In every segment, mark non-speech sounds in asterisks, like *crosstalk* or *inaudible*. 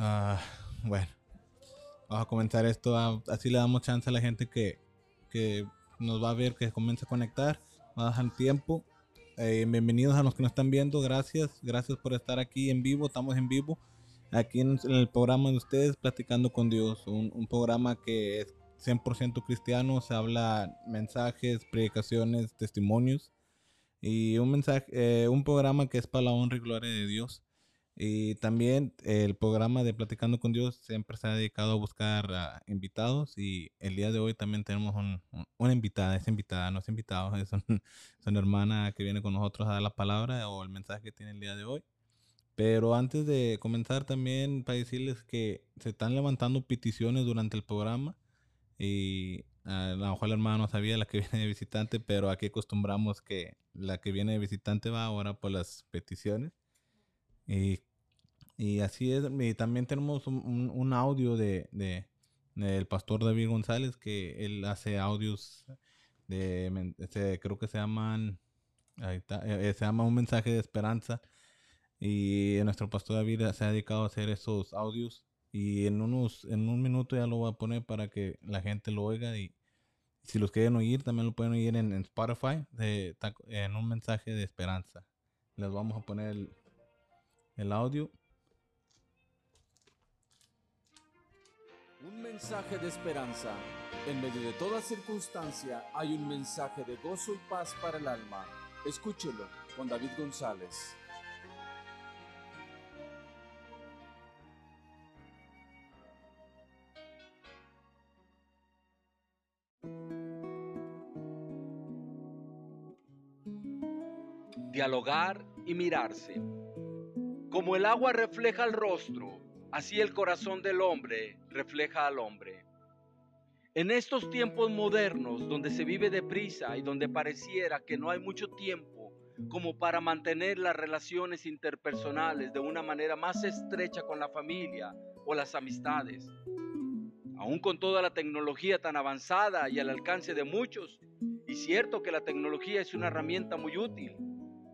Ah, bueno, vamos a comenzar esto. ah, así le damos chance a la gente que, que nos va a ver, que comience a conectar. Va a dejar tiempo. Eh, bienvenidos a los que nos están viendo. Gracias. Gracias por estar aquí en vivo. Estamos en vivo. Aquí en, el programa de ustedes, Platicando con Dios. Un, un programa que es 100% cristiano. Se habla mensajes, predicaciones, testimonios. Y un mensaje, eh, un programa que es para la honra y gloria de Dios. Y también el programa de Platicando con Dios siempre se ha dedicado a buscar ah, invitados y el día de hoy también tenemos un- un- una invitada, es invitada, no es invitado, *laughs* es, un- es una hermana que viene con nosotros a dar la palabra o el mensaje que tiene el día de hoy. Pero antes de comenzar también para decirles que se están levantando peticiones durante el programa y a lo mejor la hermana no sabía la que *laughs* viene de visitante, pero aquí acostumbramos que la que viene de visitante va ahora por las peticiones. Y y así es, y también tenemos un, un- audio de, de- del pastor David González, que él hace audios de, se- creo que se llaman, ahí está, eh, eh, se llama Un mensaje de esperanza. Y nuestro pastor David se ha dedicado a hacer esos audios. Y en unos, en un minuto ya lo voy a poner para que la gente lo oiga. Y si los quieren oír, también lo pueden oír en, en Spotify, de- en un mensaje de esperanza. Les vamos a poner el, el audio. Un mensaje de esperanza. En medio de toda circunstancia hay un mensaje de gozo y paz para el alma. Escúchelo con David González. dialogar y mirarse. Como el agua refleja el rostro, así el corazón del hombre refleja al hombre. En estos tiempos modernos, donde se vive deprisa y donde pareciera que no hay mucho tiempo como para mantener las relaciones interpersonales de una manera más estrecha con la familia o las amistades, aún con toda la tecnología tan avanzada y al alcance de muchos, y cierto que la tecnología es una herramienta muy útil,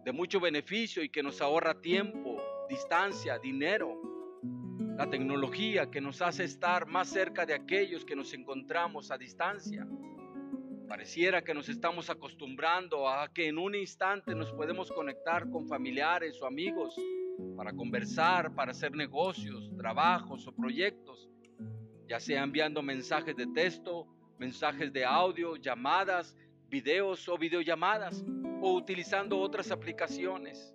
de mucho beneficio y que nos ahorra tiempo, distancia, dinero. La tecnología que nos hace estar más cerca de aquellos que nos encontramos a distancia. Pareciera que nos estamos acostumbrando a que en un instante nos podemos conectar con familiares o amigos para conversar, para hacer negocios, trabajos o proyectos, ya sea enviando mensajes de texto, mensajes de audio, llamadas, videos o videollamadas o utilizando otras aplicaciones.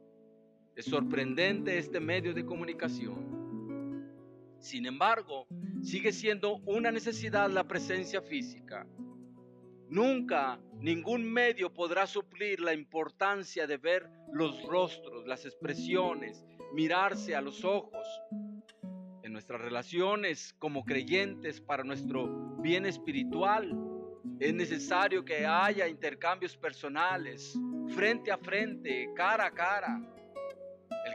Es sorprendente este medio de comunicación. Sin embargo, sigue siendo una necesidad la presencia física. Nunca ningún medio podrá suplir la importancia de ver los rostros, las expresiones, mirarse a los ojos. En nuestras relaciones como creyentes para nuestro bien espiritual, es necesario que haya intercambios personales, frente a frente, cara a cara.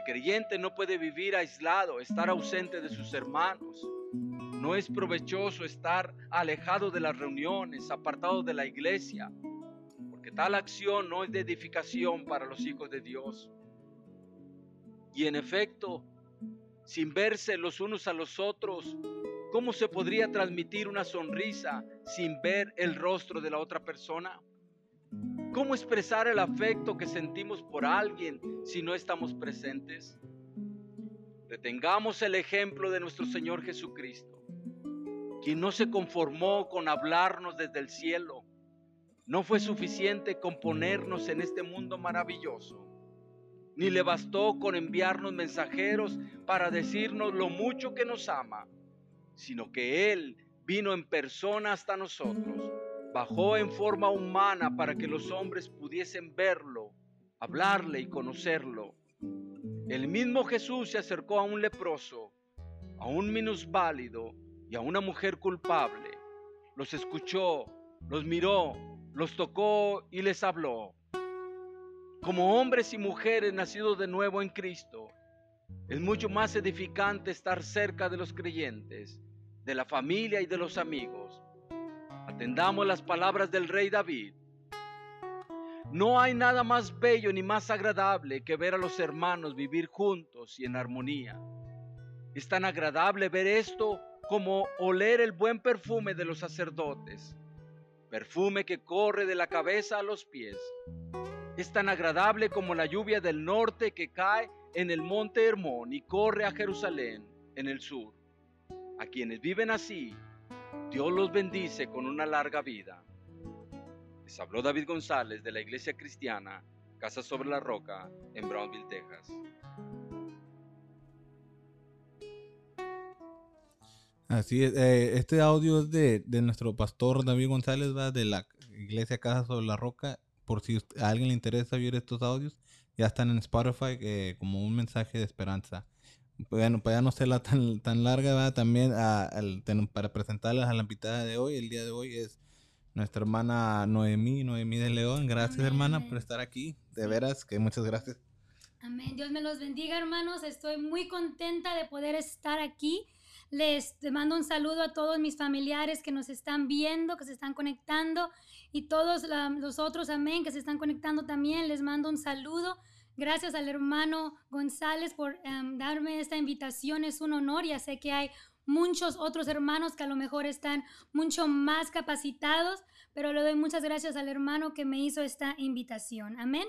Creyente no puede vivir aislado, estar ausente de sus hermanos. No es provechoso estar alejado de las reuniones, apartado de la iglesia, porque tal acción no es de edificación para los hijos de Dios. Y en efecto, sin verse los unos a los otros, ¿cómo se podría transmitir una sonrisa sin ver el rostro de la otra persona? ¿Cómo expresar el afecto que sentimos por alguien si no estamos presentes? Retengamos el ejemplo de nuestro Señor Jesucristo, quien no se conformó con hablarnos desde el cielo. No fue suficiente con ponernos en este mundo maravilloso, ni le bastó con enviarnos mensajeros para decirnos lo mucho que nos ama, sino que Él vino en persona hasta nosotros bajó en forma humana para que los hombres pudiesen verlo, hablarle y conocerlo. El mismo Jesús se acercó a un leproso, a un minusválido y a una mujer culpable. Los escuchó, los miró, los tocó y les habló. Como hombres y mujeres nacidos de nuevo en Cristo, es mucho más edificante estar cerca de los creyentes, de la familia y de los amigos. Atendamos las palabras del rey David. No hay nada más bello ni más agradable que ver a los hermanos vivir juntos y en armonía. Es tan agradable ver esto como oler el buen perfume de los sacerdotes, perfume que corre de la cabeza a los pies. Es tan agradable como la lluvia del norte que cae en el monte Hermón y corre a Jerusalén en el sur. A quienes viven así, Dios los bendice con una larga vida. Les habló David González de la Iglesia Cristiana, Casa sobre la Roca, en Brownville, Texas. Así es, eh, este audio es de, nuestro pastor David González, de la Iglesia Casa sobre la Roca. Por si a alguien le interesa ver estos audios, ya están en Spotify eh, como un mensaje de esperanza. Bueno, para ya no serla tan, tan larga, ¿va? también a, para presentarles a la invitada de hoy, el día de hoy es nuestra hermana Noemí, Noemí de León. Gracias, hermana, por estar aquí. De veras, que muchas gracias. Amén. Dios me los bendiga, hermanos. Estoy muy contenta de poder estar aquí. Les mando un saludo a todos mis familiares que nos están viendo, que se están conectando y todos los otros, amén, que se están conectando también. Les mando un saludo. Gracias al hermano González por em, darme esta invitación. Es un honor. Ya sé que hay muchos otros hermanos que a lo mejor están mucho más capacitados, pero le doy muchas gracias al hermano que me hizo esta invitación. Amén.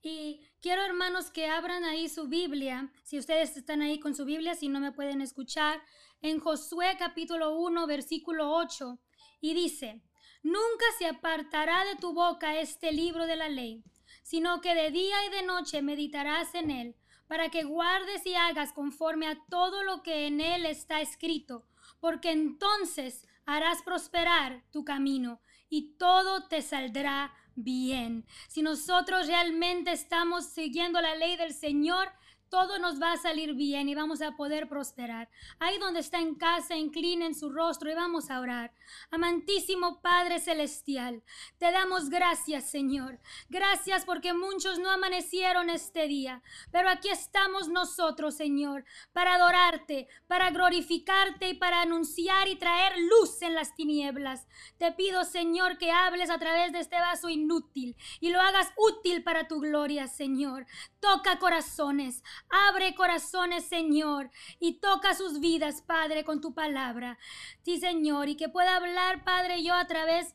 Y quiero hermanos que abran ahí su Biblia, si ustedes están ahí con su Biblia, si no me pueden escuchar, en Josué capítulo 1, versículo 8, y dice, Nunca se apartará de tu boca este libro de la ley sino que de día y de noche meditarás en él, para que guardes y hagas conforme a todo lo que en él está escrito, porque entonces harás prosperar tu camino y todo te saldrá bien. Si nosotros realmente estamos siguiendo la ley del Señor, todo nos va a salir bien y vamos a poder prosperar. Ahí donde está en casa, inclinen su rostro y vamos a orar. Amantísimo Padre Celestial, te damos gracias, Señor. Gracias porque muchos no amanecieron este día, pero aquí estamos nosotros, Señor, para adorarte, para glorificarte y para anunciar y traer luz en las tinieblas. Te pido, Señor, que hables a través de este vaso inútil y lo hagas útil para tu gloria, Señor. Toca corazones, Abre corazones, Señor, y toca sus vidas, Padre, con tu palabra. Sí, Señor, y que pueda hablar, Padre, yo a través,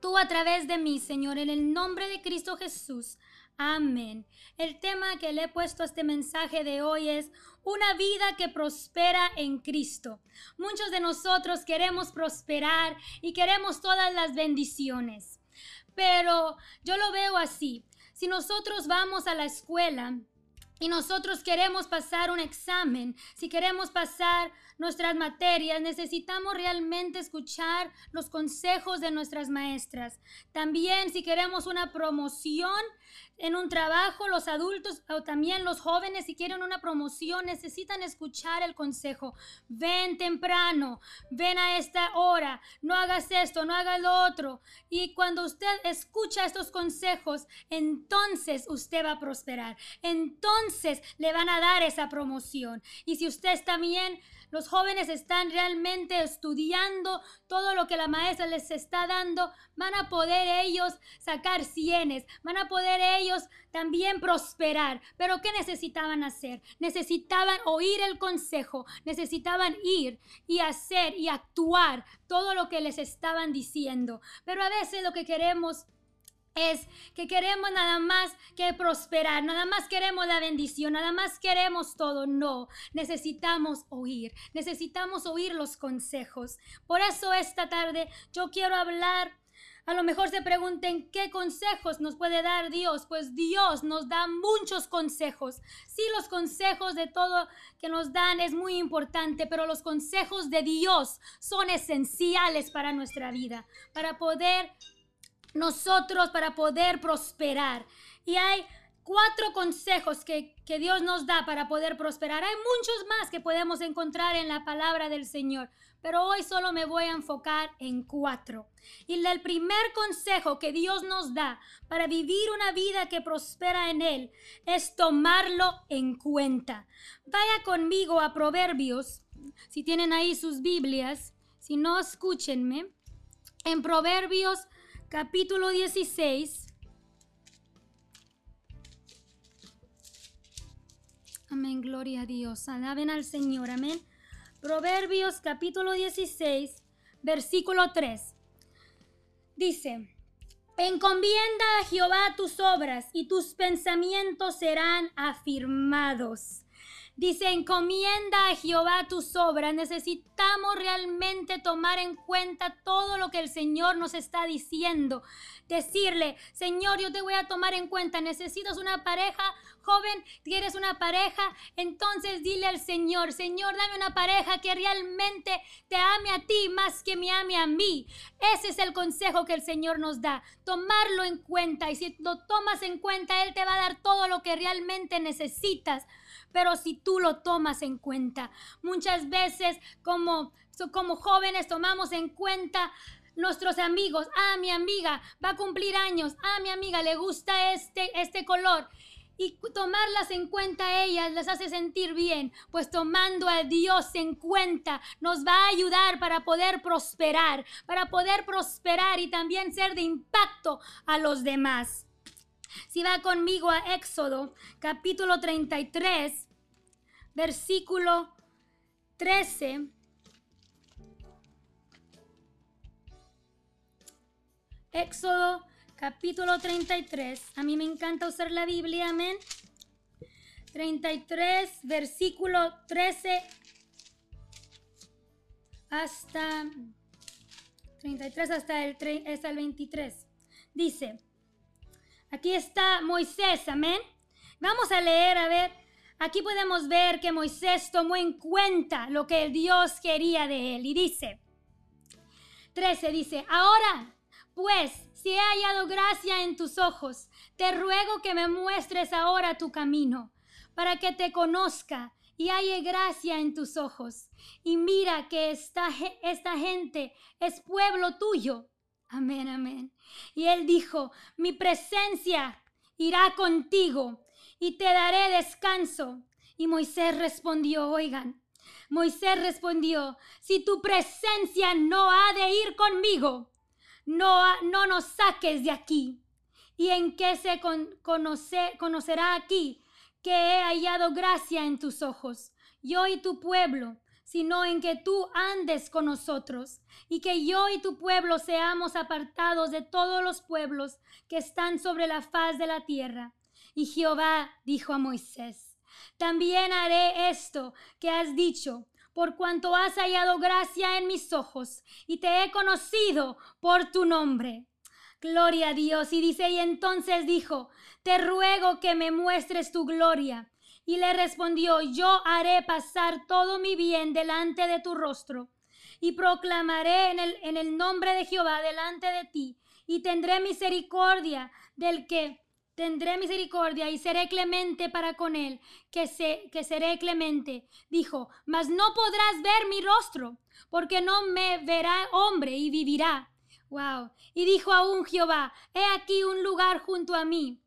tú a través de mí, Señor, en el nombre de Cristo Jesús. Amén. El tema que le he puesto a este mensaje de hoy es una vida que prospera en Cristo. Muchos de nosotros queremos prosperar y queremos todas las bendiciones. Pero yo lo veo así. Si nosotros vamos a la escuela y nosotros queremos pasar un examen, si queremos pasar nuestras materias, necesitamos realmente escuchar los consejos de nuestras maestras. También si queremos una promoción, en un trabajo, los adultos o también los jóvenes, si quieren una promoción, necesitan escuchar el consejo. Ven temprano, ven a esta hora, no hagas esto, no hagas lo otro. Y cuando usted escucha estos consejos, entonces usted va a prosperar. Entonces le van a dar esa promoción. Y si usted está bien, los jóvenes están realmente estudiando todo lo que la maestra les está dando, van a poder ellos sacar cienes, van a poder ellos también prosperar. Pero ¿qué necesitaban hacer? Necesitaban oír el consejo, necesitaban ir y hacer y actuar todo lo que les estaban diciendo. Pero a veces lo que queremos es que queremos nada más que prosperar, nada más queremos la bendición, nada más queremos todo. No, necesitamos oír, necesitamos oír los consejos. Por eso esta tarde yo quiero hablar. A lo mejor se pregunten qué consejos nos puede dar Dios. Pues Dios nos da muchos consejos. Sí, los consejos de todo que nos dan es muy importante, pero los consejos de Dios son esenciales para nuestra vida, para poder nosotros para poder prosperar. Y hay cuatro consejos que, que, Dios nos da para poder prosperar. Hay muchos más que podemos encontrar en la palabra del Señor, pero hoy solo me voy a enfocar en cuatro. Y el primer consejo que Dios nos da para vivir una vida que prospera en Él es tomarlo en cuenta. Vaya conmigo a Proverbios, si tienen ahí sus Biblias, si no, escúchenme. En Proverbios capítulo 16. Amén, gloria a Dios. Alaben al Señor, amén. Proverbios capítulo 16, versículo 3. Dice, encomienda a Jehová tus obras y tus pensamientos serán afirmados. Dice, encomienda a Jehová tus obras. Necesitamos realmente tomar en cuenta todo lo que el Señor nos está diciendo. Decirle, Señor, yo te voy a tomar en cuenta. Necesitas una pareja, joven, quieres una pareja. Entonces dile al Señor, Señor, dame una pareja que realmente te ame a ti más que me ame a mí. Ese es el consejo que el Señor nos da. Tomarlo en cuenta. Y si lo tomas en cuenta, Él te va a dar todo lo que realmente necesitas pero si tú lo tomas en cuenta. Muchas veces como, como jóvenes tomamos en cuenta nuestros amigos. Ah, mi amiga va a cumplir años. Ah, mi amiga le gusta este, este color. Y tomarlas en cuenta a ellas les hace sentir bien, pues tomando a Dios en cuenta nos va a ayudar para poder prosperar, para poder prosperar y también ser de impacto a los demás. Si va conmigo a Éxodo capítulo 33, versículo 13. Éxodo capítulo 33. A mí me encanta usar la Biblia, amén. 33, versículo 13 hasta 33 hasta el, hasta el 23. Dice, aquí está Moisés, amén. Vamos a leer, a ver, Aquí podemos ver que Moisés tomó en cuenta lo que Dios quería de él y dice, 13 dice, ahora pues si he hallado gracia en tus ojos, te ruego que me muestres ahora tu camino, para que te conozca y halle gracia en tus ojos. Y mira que esta, esta gente es pueblo tuyo. Amén, amén. Y él dijo, mi presencia irá contigo y te daré descanso. Y Moisés respondió, oigan, Moisés respondió, si tu presencia no ha de ir conmigo, no, no nos saques de aquí. ¿Y en qué se conocerá aquí que he hallado gracia en tus ojos, yo y tu pueblo, sino en que tú andes con nosotros, y que yo y tu pueblo seamos apartados de todos los pueblos que están sobre la faz de la tierra? Y Jehová dijo a Moisés, también haré esto que has dicho, por cuanto has hallado gracia en mis ojos, y te he conocido por tu nombre. Gloria a Dios. Y dice, y entonces dijo, te ruego que me muestres tu gloria. Y le respondió, yo haré pasar todo mi bien delante de tu rostro, y proclamaré en el, en el nombre de Jehová delante de ti, y tendré misericordia del que tendré misericordia y seré clemente para con él, que, se, que seré clemente. Dijo, mas no podrás ver mi rostro, porque no me verá hombre y vivirá. Wow. Y dijo aún Jehová, he aquí un lugar junto a mí.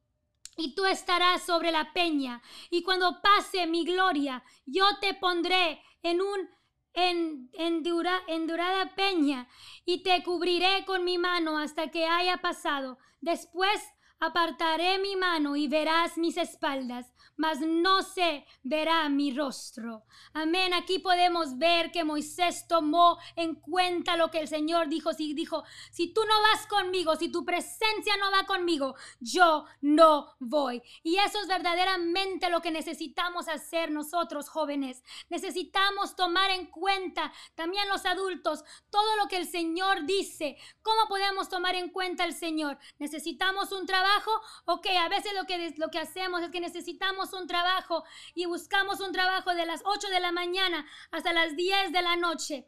Y tú estarás sobre la peña, y cuando pase mi gloria, yo te pondré en un en, en, durada peña, y te cubriré con mi mano hasta que haya pasado. Después Apartaré mi mano y verás mis espaldas, mas no se verá mi rostro. Amén. Aquí podemos ver que Moisés tomó en cuenta lo que el Señor dijo. Si dijo, si tú no vas conmigo, si tu presencia no va conmigo, yo no voy. Y eso es verdaderamente lo que necesitamos hacer nosotros jóvenes. Necesitamos tomar en cuenta también los adultos todo lo que el Señor dice. ¿Cómo podemos tomar en cuenta al Señor? Necesitamos un trabajo. Ok, a veces lo que, lo que hacemos es que necesitamos un trabajo y buscamos un trabajo de las 8 de la mañana hasta las 10 de la noche.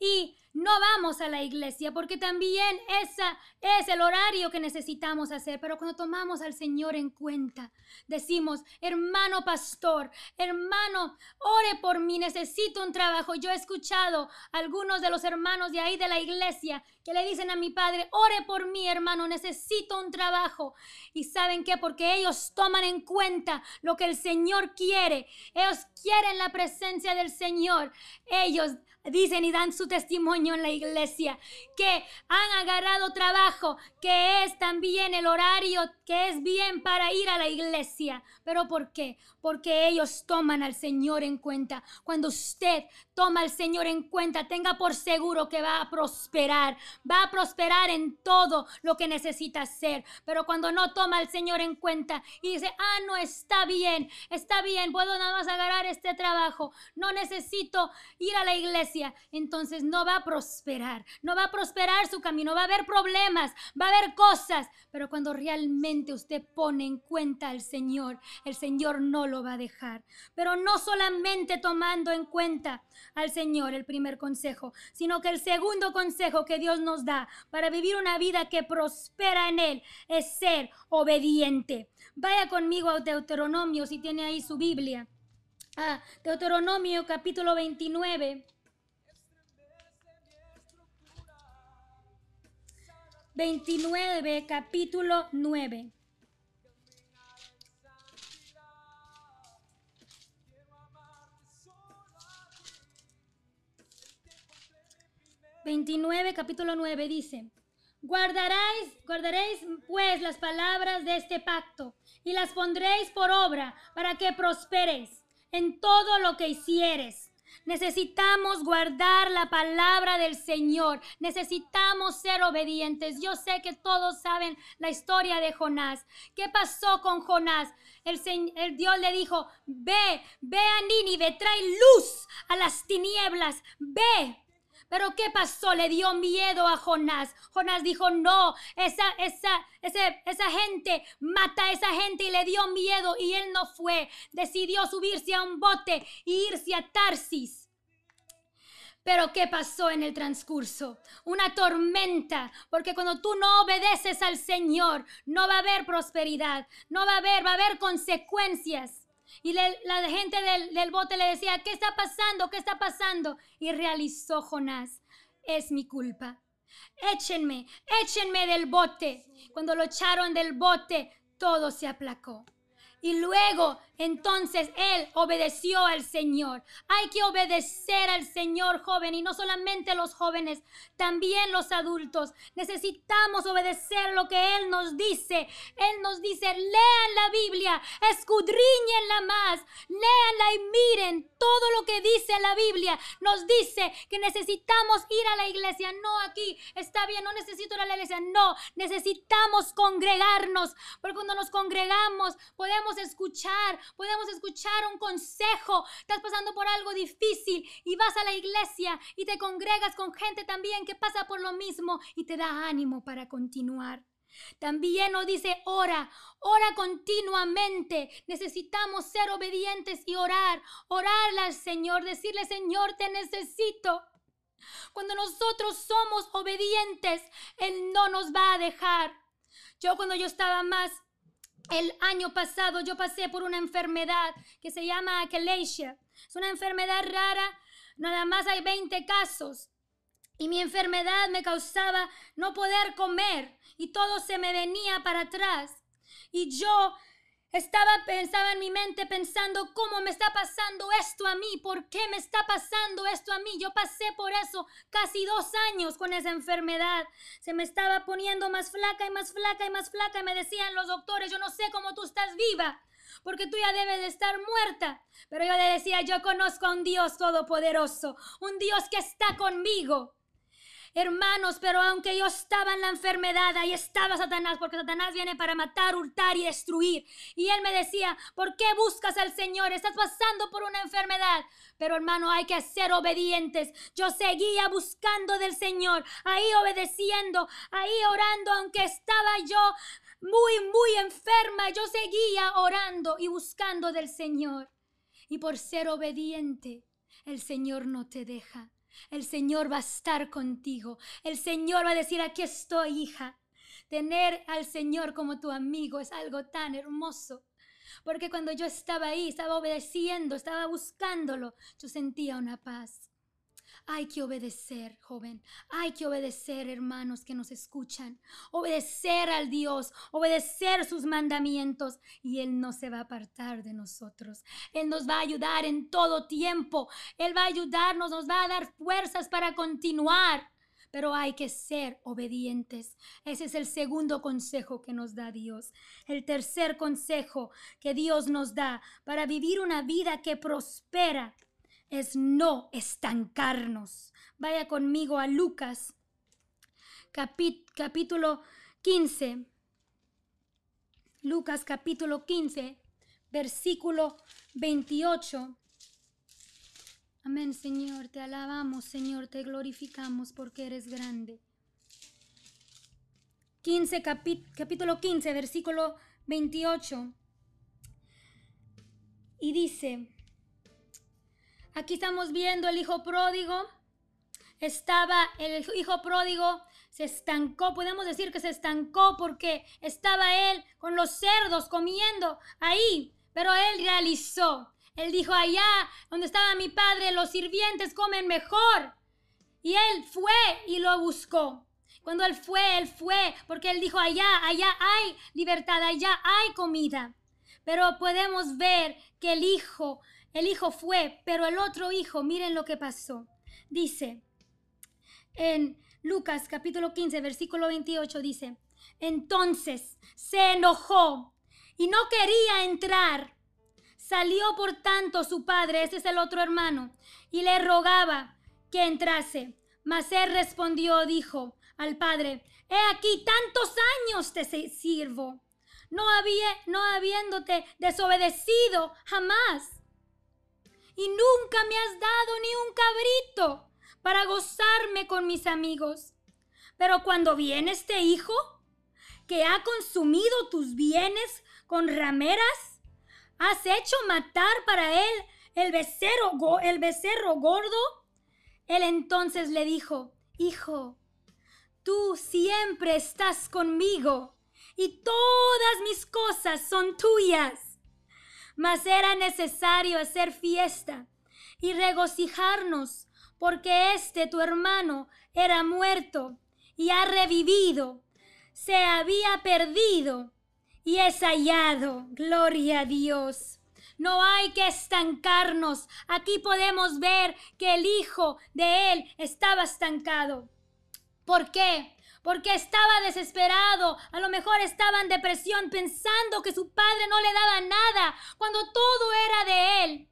Y no vamos a la iglesia porque también esa es el horario que necesitamos hacer. Pero cuando tomamos al Señor en cuenta, decimos, hermano pastor, hermano, ore por mí, necesito un trabajo. Yo he escuchado algunos de los hermanos de ahí de la iglesia que le dicen a mi padre, ore por mí, hermano, necesito un trabajo. Y saben qué, porque ellos toman en cuenta lo que el Señor quiere. Ellos quieren la presencia del Señor. Ellos dicen y dan su testimonio en la iglesia, que han agarrado trabajo, que es también el horario que es bien para ir a la iglesia. ¿Pero por qué? Porque ellos toman al Señor en cuenta. Cuando usted toma al Señor en cuenta, tenga por seguro que va a prosperar, va a prosperar en todo lo que necesita hacer. Pero cuando no toma al Señor en cuenta y dice, ah, no, está bien, está bien, puedo nada más agarrar este trabajo, no necesito ir a la iglesia, entonces no va a prosperar, no va a prosperar su camino, va a haber problemas, va a haber cosas, pero cuando realmente usted pone en cuenta al Señor, el Señor no lo va a dejar. Pero no solamente tomando en cuenta al Señor el primer consejo, sino que el segundo consejo que Dios nos da para vivir una vida que prospera en Él es ser obediente. Vaya conmigo a Deuteronomio si tiene ahí su Biblia. Ah, Deuteronomio capítulo 29. 29, capítulo 9. 29, capítulo 9 dice, guardaréis, guardaréis pues las palabras de este pacto y las pondréis por obra para que prosperes en todo lo que hicieres. Necesitamos guardar la palabra del Señor. Necesitamos ser obedientes. Yo sé que todos saben la historia de Jonás. ¿Qué pasó con Jonás? El, el, Dios le dijo, ve, ve a Nínive, trae luz a las tinieblas, ve, pero ¿qué pasó? Le dio miedo a Jonás. Jonás dijo, no, esa, esa, esa gente mata a esa gente y le dio miedo y él no fue. Decidió subirse a un bote e irse a Tarsis. Pero ¿qué pasó en el transcurso? Una tormenta, porque cuando tú no obedeces al Señor, no va a haber prosperidad, no va a haber, va a haber consecuencias. Y la gente del, bote le decía, ¿qué está pasando? ¿Qué está pasando? Y realizó Jonás, es mi culpa. Échenme, échenme del bote. Cuando lo echaron del bote, todo se aplacó. Y luego entonces él obedeció al Señor. Hay que obedecer al Señor joven y no solamente los jóvenes, también los adultos. Necesitamos obedecer lo que Él nos dice. Él nos dice, lean la Biblia, escudriñenla más, leanla y miren todo lo que dice la Biblia. Nos dice que necesitamos ir a la iglesia. No aquí, está bien, no necesito ir a la iglesia. No, necesitamos congregarnos, porque cuando nos congregamos podemos escuchar, podemos escuchar un consejo. Estás pasando por algo difícil y vas a la iglesia y te congregas con gente también que pasa por lo mismo y te da ánimo para continuar. También nos dice, ora, ora continuamente. Necesitamos ser obedientes y orar, orarle al Señor, decirle, Señor, te necesito. Cuando nosotros somos obedientes, Él no nos va a dejar. Yo cuando yo estaba más el año pasado yo pasé por una enfermedad que se llama achalasia. Es una enfermedad rara, nada más hay 20 casos. Y mi enfermedad me causaba no poder comer y todo se me venía para atrás. Y yo estaba, pensaba en mi mente pensando cómo me está pasando esto a mí, por qué me está pasando esto a mí. Yo pasé por eso casi dos años con esa enfermedad. Se me estaba poniendo más flaca y más flaca y más flaca y me decían los doctores, yo no sé cómo tú estás viva, porque tú ya debes de estar muerta. Pero yo le decía, yo conozco a un Dios todopoderoso, un Dios que está conmigo. Hermanos, pero aunque yo estaba en la enfermedad, ahí estaba Satanás, porque Satanás viene para matar, hurtar y destruir. Y él me decía, ¿por qué buscas al Señor? Estás pasando por una enfermedad. Pero hermano, hay que ser obedientes. Yo seguía buscando del Señor, ahí obedeciendo, ahí orando, aunque estaba yo muy, muy enferma, yo seguía orando y buscando del Señor. Y por ser obediente, el Señor no te deja. El Señor va a estar contigo. El Señor va a decir, aquí estoy, hija. Tener al Señor como tu amigo es algo tan hermoso. Porque cuando yo estaba ahí, estaba obedeciendo, estaba buscándolo, yo sentía una paz. Hay que obedecer, joven. Hay que obedecer, hermanos que nos escuchan. Obedecer al Dios, obedecer sus mandamientos. Y Él no se va a apartar de nosotros. Él nos va a ayudar en todo tiempo. Él va a ayudarnos, nos va a dar fuerzas para continuar. Pero hay que ser obedientes. Ese es el segundo consejo que nos da Dios. El tercer consejo que Dios nos da para vivir una vida que prospera es no estancarnos. Vaya conmigo a Lucas, capítulo 15. Lucas capítulo 15, versículo 28. Amén, Señor, te alabamos, Señor, te glorificamos porque eres grande. 15, capítulo 15, versículo 28. Y dice, Aquí estamos viendo el hijo pródigo. Estaba el hijo pródigo, se estancó, podemos decir que se estancó porque estaba él con los cerdos comiendo ahí, pero él realizó. Él dijo, allá donde estaba mi padre, los sirvientes comen mejor. Y él fue y lo buscó. Cuando él fue, él fue, porque él dijo, allá, allá hay libertad, allá hay comida. Pero podemos ver que el hijo el hijo fue, pero el otro hijo, miren lo que pasó. Dice en Lucas capítulo 15, versículo 28, dice, entonces se enojó y no quería entrar. Salió por tanto su padre, ese es el otro hermano, y le rogaba que entrase. Mas él respondió, dijo al padre, he aquí tantos años te sirvo, no, había, no habiéndote desobedecido jamás y nunca me has dado ni un cabrito para gozarme con mis amigos. Pero cuando viene este hijo, que ha consumido tus bienes con rameras, has hecho matar para él el becerro, el becerro gordo. Él entonces le dijo, Hijo, tú siempre estás conmigo y todas mis cosas son tuyas mas era necesario hacer fiesta y regocijarnos, porque este tu hermano era muerto y ha revivido, se había perdido y es hallado. Gloria a Dios. No hay que estancarnos. Aquí podemos ver que el hijo de él estaba estancado. ¿Por qué? Porque estaba desesperado, a lo mejor estaba en depresión pensando que su padre no le daba nada cuando todo era de él.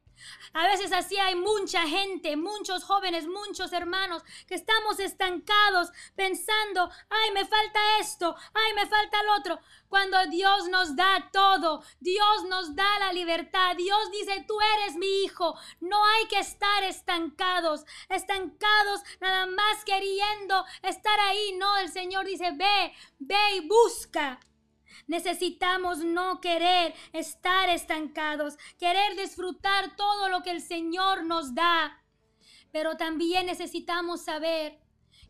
A veces así hay mucha gente, muchos jóvenes, muchos hermanos que estamos estancados pensando, ay, me falta esto, ay, me falta el otro. Cuando Dios nos da todo, Dios nos da la libertad, Dios dice, tú eres mi hijo, no hay que estar estancados, estancados nada más queriendo estar ahí. No, el Señor dice, ve, ve y busca. Necesitamos no querer estar estancados, querer disfrutar todo lo que el Señor nos da. Pero también necesitamos saber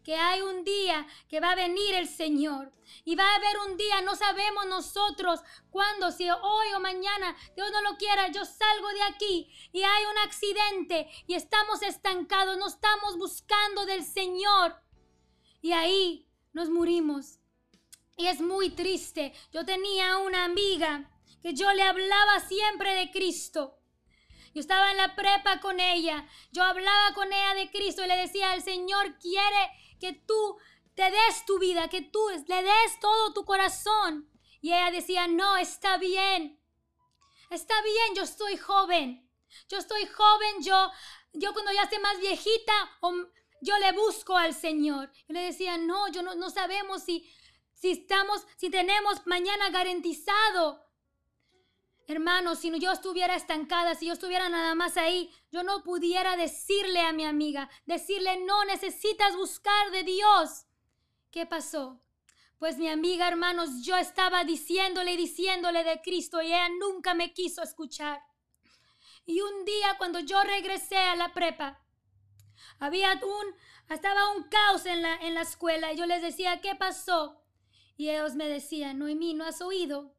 que hay un día que va a venir el Señor. Y va a haber un día, no sabemos nosotros cuándo, si hoy o mañana, Dios no lo quiera, yo salgo de aquí y hay un accidente y estamos estancados, no estamos buscando del Señor. Y ahí nos murimos. Y es muy triste. Yo tenía una amiga que yo le hablaba siempre de Cristo. Yo estaba en la prepa con ella. Yo hablaba con ella de Cristo y le decía, el Señor quiere que tú te des tu vida, que tú le des todo tu corazón. Y ella decía, no, está bien. Está bien, yo estoy joven. Yo estoy joven, yo, yo cuando ya esté más viejita, yo le busco al Señor. Y le decía, no, yo no, no sabemos si si estamos, si tenemos mañana garantizado. Hermanos, si yo estuviera estancada, si yo estuviera nada más ahí, yo no pudiera decirle a mi amiga, decirle, no necesitas buscar de Dios. ¿Qué pasó? Pues mi amiga, hermanos, yo estaba diciéndole y diciéndole de Cristo y ella nunca me quiso escuchar. Y un día cuando yo regresé a la prepa, había un, estaba un caos en la, en la escuela y yo les decía, ¿qué pasó? Y ellos me decían, Noemí, ¿no has oído?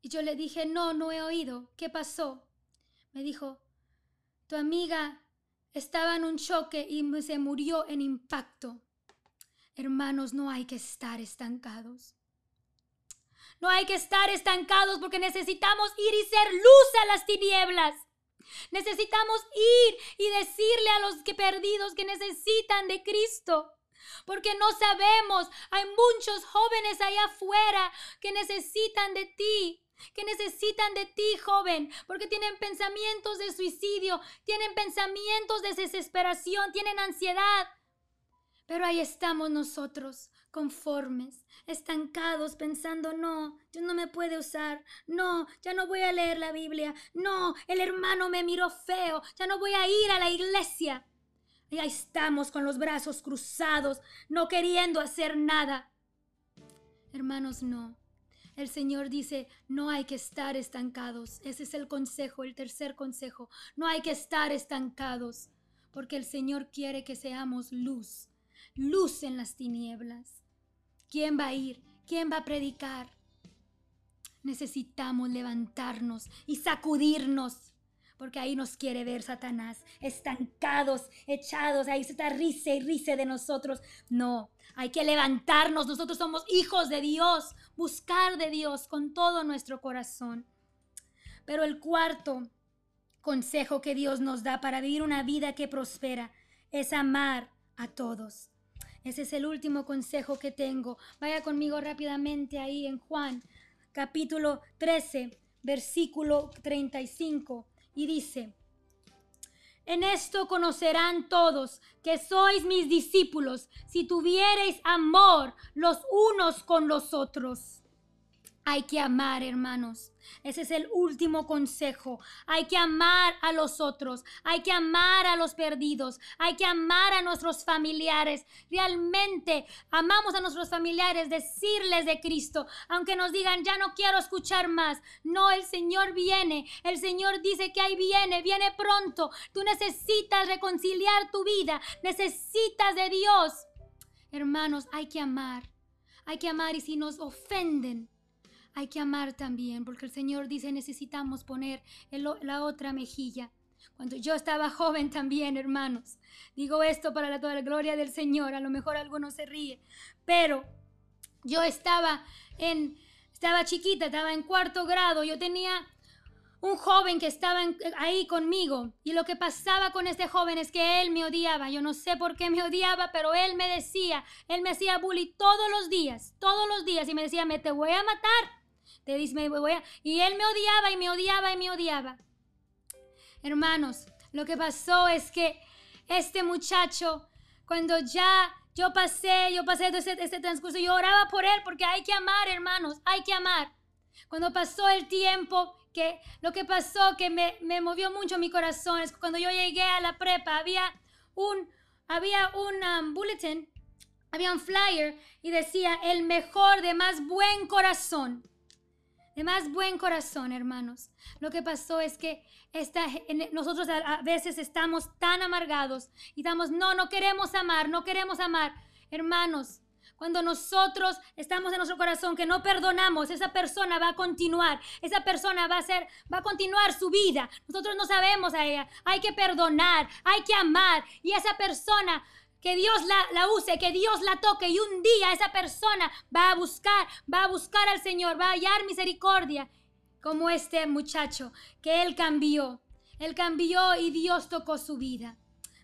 Y yo le dije, no, no he oído. ¿Qué pasó? Me dijo, tu amiga estaba en un choque y se murió en impacto. Hermanos, no hay que estar estancados. No hay que estar estancados porque necesitamos ir y ser luz a las tinieblas. Necesitamos ir y decirle a los que perdidos que necesitan de Cristo. Porque no sabemos, hay muchos jóvenes allá afuera que necesitan de ti, que necesitan de ti, joven, porque tienen pensamientos de suicidio, tienen pensamientos de desesperación, tienen ansiedad. Pero ahí estamos nosotros, conformes, estancados, pensando, no, Dios no me puede usar, no, ya no voy a leer la Biblia, no, el hermano me miró feo, ya no voy a ir a la iglesia. Y ahí estamos con los brazos cruzados, no queriendo hacer nada. Hermanos, no. El Señor dice, no hay que estar estancados. Ese es el consejo, el tercer consejo. No hay que estar estancados, porque el Señor quiere que seamos luz, luz en las tinieblas. ¿Quién va a ir? ¿Quién va a predicar? Necesitamos levantarnos y sacudirnos porque ahí nos quiere ver Satanás, estancados, echados, ahí se está risa y risa de nosotros. No, hay que levantarnos, nosotros somos hijos de Dios, buscar de Dios con todo nuestro corazón. Pero el cuarto consejo que Dios nos da para vivir una vida que prospera es amar a todos. Ese es el último consejo que tengo. Vaya conmigo rápidamente ahí en Juan capítulo 13, versículo 35 y dice, en esto conocerán todos que sois mis discípulos si tuviereis amor los unos con los otros. Hay que amar, hermanos. Ese es el último consejo. Hay que amar a los otros. Hay que amar a los perdidos. Hay que amar a nuestros familiares. Realmente amamos a nuestros familiares, decirles de Cristo, aunque nos digan, ya no quiero escuchar más. No, el Señor viene. El Señor dice que ahí viene, viene pronto. Tú necesitas reconciliar tu vida. Necesitas de Dios. Hermanos, hay que amar. Hay que amar y si nos ofenden, hay que amar también, porque el Señor dice necesitamos poner la otra mejilla. Cuando yo estaba joven también, hermanos, digo esto para la, toda la gloria del Señor, a lo mejor algunos se ríe, pero yo estaba en, estaba chiquita, estaba en cuarto grado, yo tenía un joven que estaba ahí conmigo y lo que pasaba con este joven es que él me odiaba. Yo no sé por qué me odiaba, pero él me decía, él me hacía bully todos los días, todos los días y me decía, me te voy a matar. Te dice, me voy a... Y él me odiaba y me odiaba y me odiaba. Hermanos, lo que pasó es que este muchacho, cuando ya yo pasé, yo pasé este, este transcurso, yo oraba por él porque hay que amar, hermanos, hay que amar. Cuando pasó el tiempo, que lo que pasó que me, me movió mucho mi corazón es cuando yo llegué a la prepa, había un, había un um, bulletin, había un flyer y decía, el mejor de más buen corazón de más buen corazón, hermanos. Lo que pasó es que esta, nosotros a, veces estamos tan amargados y estamos, no, no queremos amar, no queremos amar. Hermanos, cuando nosotros estamos en nuestro corazón que no perdonamos, esa persona va a continuar, esa persona va a ser, va a continuar su vida. Nosotros no sabemos a ella. Hay que perdonar, hay que amar y esa persona que Dios la, use, que Dios la toque y un día esa persona va a buscar, va a buscar al Señor, va a hallar misericordia, como este muchacho, que él cambió, él cambió y Dios tocó su vida.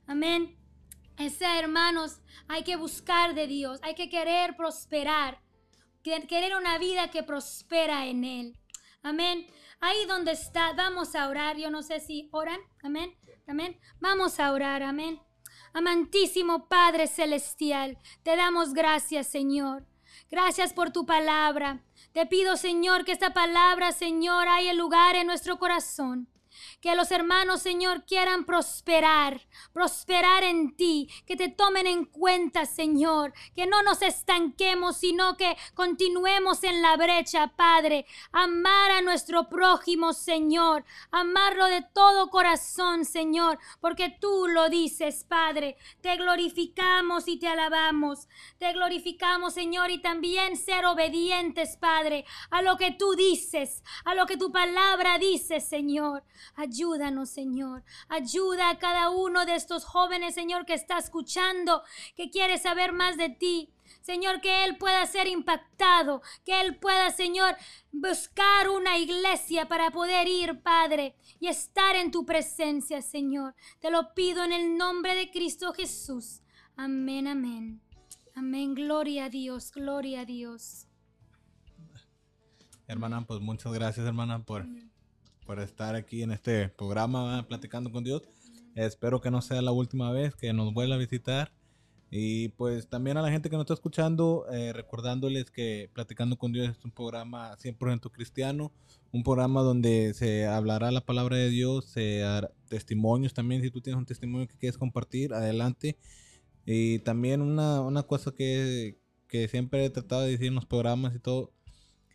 Amén. Ese, hermanos, hay que buscar de Dios, hay que querer prosperar, querer una vida que prospera en Él. Amén. Ahí donde está, vamos a orar. Yo no sé si oran. Amén. Amén. Vamos a orar. Amén. Amantísimo Padre Celestial, te damos gracias, Señor. Gracias por tu palabra. Te pido, Señor, que esta palabra, Señor, haya lugar en nuestro corazón. Que los hermanos, Señor, quieran prosperar, prosperar en ti, que te tomen en cuenta, Señor, que no nos estanquemos, sino que continuemos en la brecha, Padre. Amar a nuestro prójimo, Señor, amarlo de todo corazón, Señor, porque tú lo dices, Padre. Te glorificamos y te alabamos. Te glorificamos, Señor, y también ser obedientes, Padre, a lo que tú dices, a lo que tu palabra dice, Señor. Ayúdanos, Señor. Ayuda a cada uno de estos jóvenes, Señor, que está escuchando, que quiere saber más de ti. Señor, que Él pueda ser impactado, que Él pueda, Señor, buscar una iglesia para poder ir, Padre, y estar en tu presencia, Señor. Te lo pido en el nombre de Cristo Jesús. Amén, amén. Amén. Gloria a Dios, gloria a Dios. Hermana, pues muchas gracias, hermana, por, por estar aquí en este programa, platicando con Dios. Espero que no sea la última vez que nos vuelva a visitar. Y pues también a la gente que nos está escuchando, eh, recordándoles que Platicando con Dios es un programa 100% cristiano, un programa donde se hablará la palabra de Dios, se hará testimonios también, si tú tienes un testimonio que quieres compartir, adelante. Y también una, una cosa que, que siempre he tratado de decir en los programas y todo,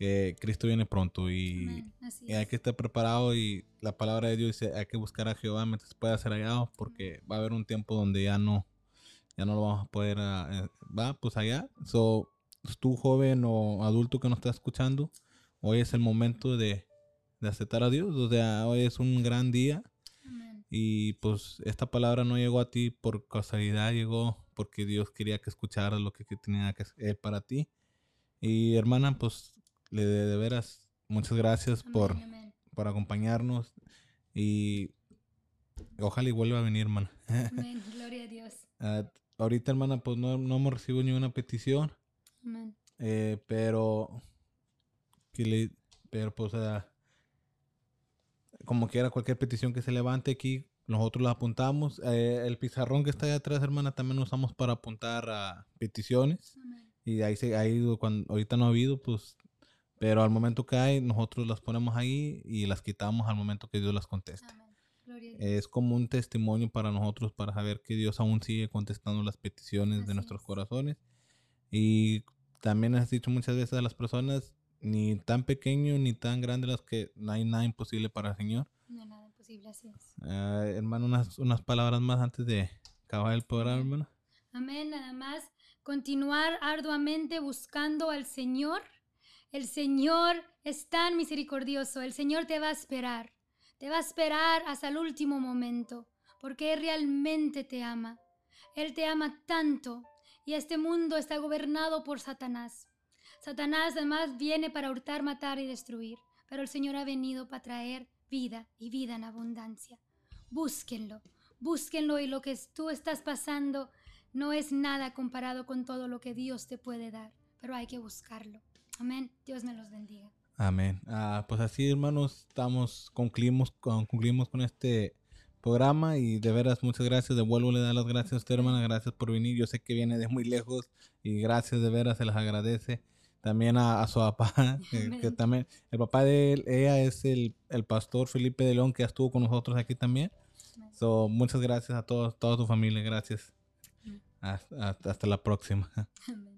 que Cristo viene pronto y, hay que estar preparado y la palabra de Dios dice hay que buscar a Jehová mientras pueda ser hallado porque va a haber un tiempo donde ya no ya no lo vamos a poder ah, eh, va pues allá so tú joven o adulto que nos está escuchando hoy es el momento de, de aceptar a Dios o sea hoy es un gran día y pues esta palabra no llegó a ti por casualidad llegó porque Dios quería que escucharas lo que, tenía que hacer para ti. Y hermana pues le de, veras, muchas gracias por, por acompañarnos y ojalá y vuelva a venir, hermana. Amén, *laughs* gloria a Dios. Ah, ahorita, hermana, pues no, no hemos recibido ninguna petición. Amén. Eh, pero, que le, pero pues, uh, como quiera, cualquier petición que se levante aquí, nosotros la apuntamos. Eh, el pizarrón que está ahí atrás, hermana, también lo usamos para apuntar a peticiones. Y ahí se ido, cuando ahorita no ha habido, pues pero al momento que hay, nosotros las ponemos ahí y las quitamos al momento que Dios las conteste. Es como un testimonio para nosotros para saber que Dios aún sigue contestando las peticiones de nuestros corazones. Y también has dicho muchas veces a las personas, ni tan pequeño ni tan grande las que no hay nada imposible para el Señor. No hay nada imposible, así es. Ah, hermano, unas, unas palabras más antes de acabar el programa, hermano. Amén, nada más continuar arduamente buscando al Señor el Señor es tan misericordioso, el Señor te va a esperar, te va a esperar hasta el último momento, porque Él realmente te ama. Él te ama tanto y este mundo está gobernado por Satanás. Satanás además viene para hurtar, matar y destruir, pero el Señor ha venido para traer vida y vida en abundancia. Búsquenlo, búsquenlo y lo que tú estás pasando no es nada comparado con todo lo que Dios te puede dar, pero hay que buscarlo. Amén. Dios me los bendiga. Amén. Ah, pues así, hermanos, estamos, concluimos, concluimos con este programa y de veras muchas gracias. Devuelvo le dar las gracias a usted, hermana. Gracias por venir. Yo sé que viene de muy lejos y gracias de veras, se las agradece. También a, su papá, *laughs* que, también, el papá de él, ella es el, el, pastor Felipe de León que estuvo con nosotros aquí también. So, muchas gracias a todos, toda su familia. Gracias. Hasta, hasta, hasta la próxima. Amén.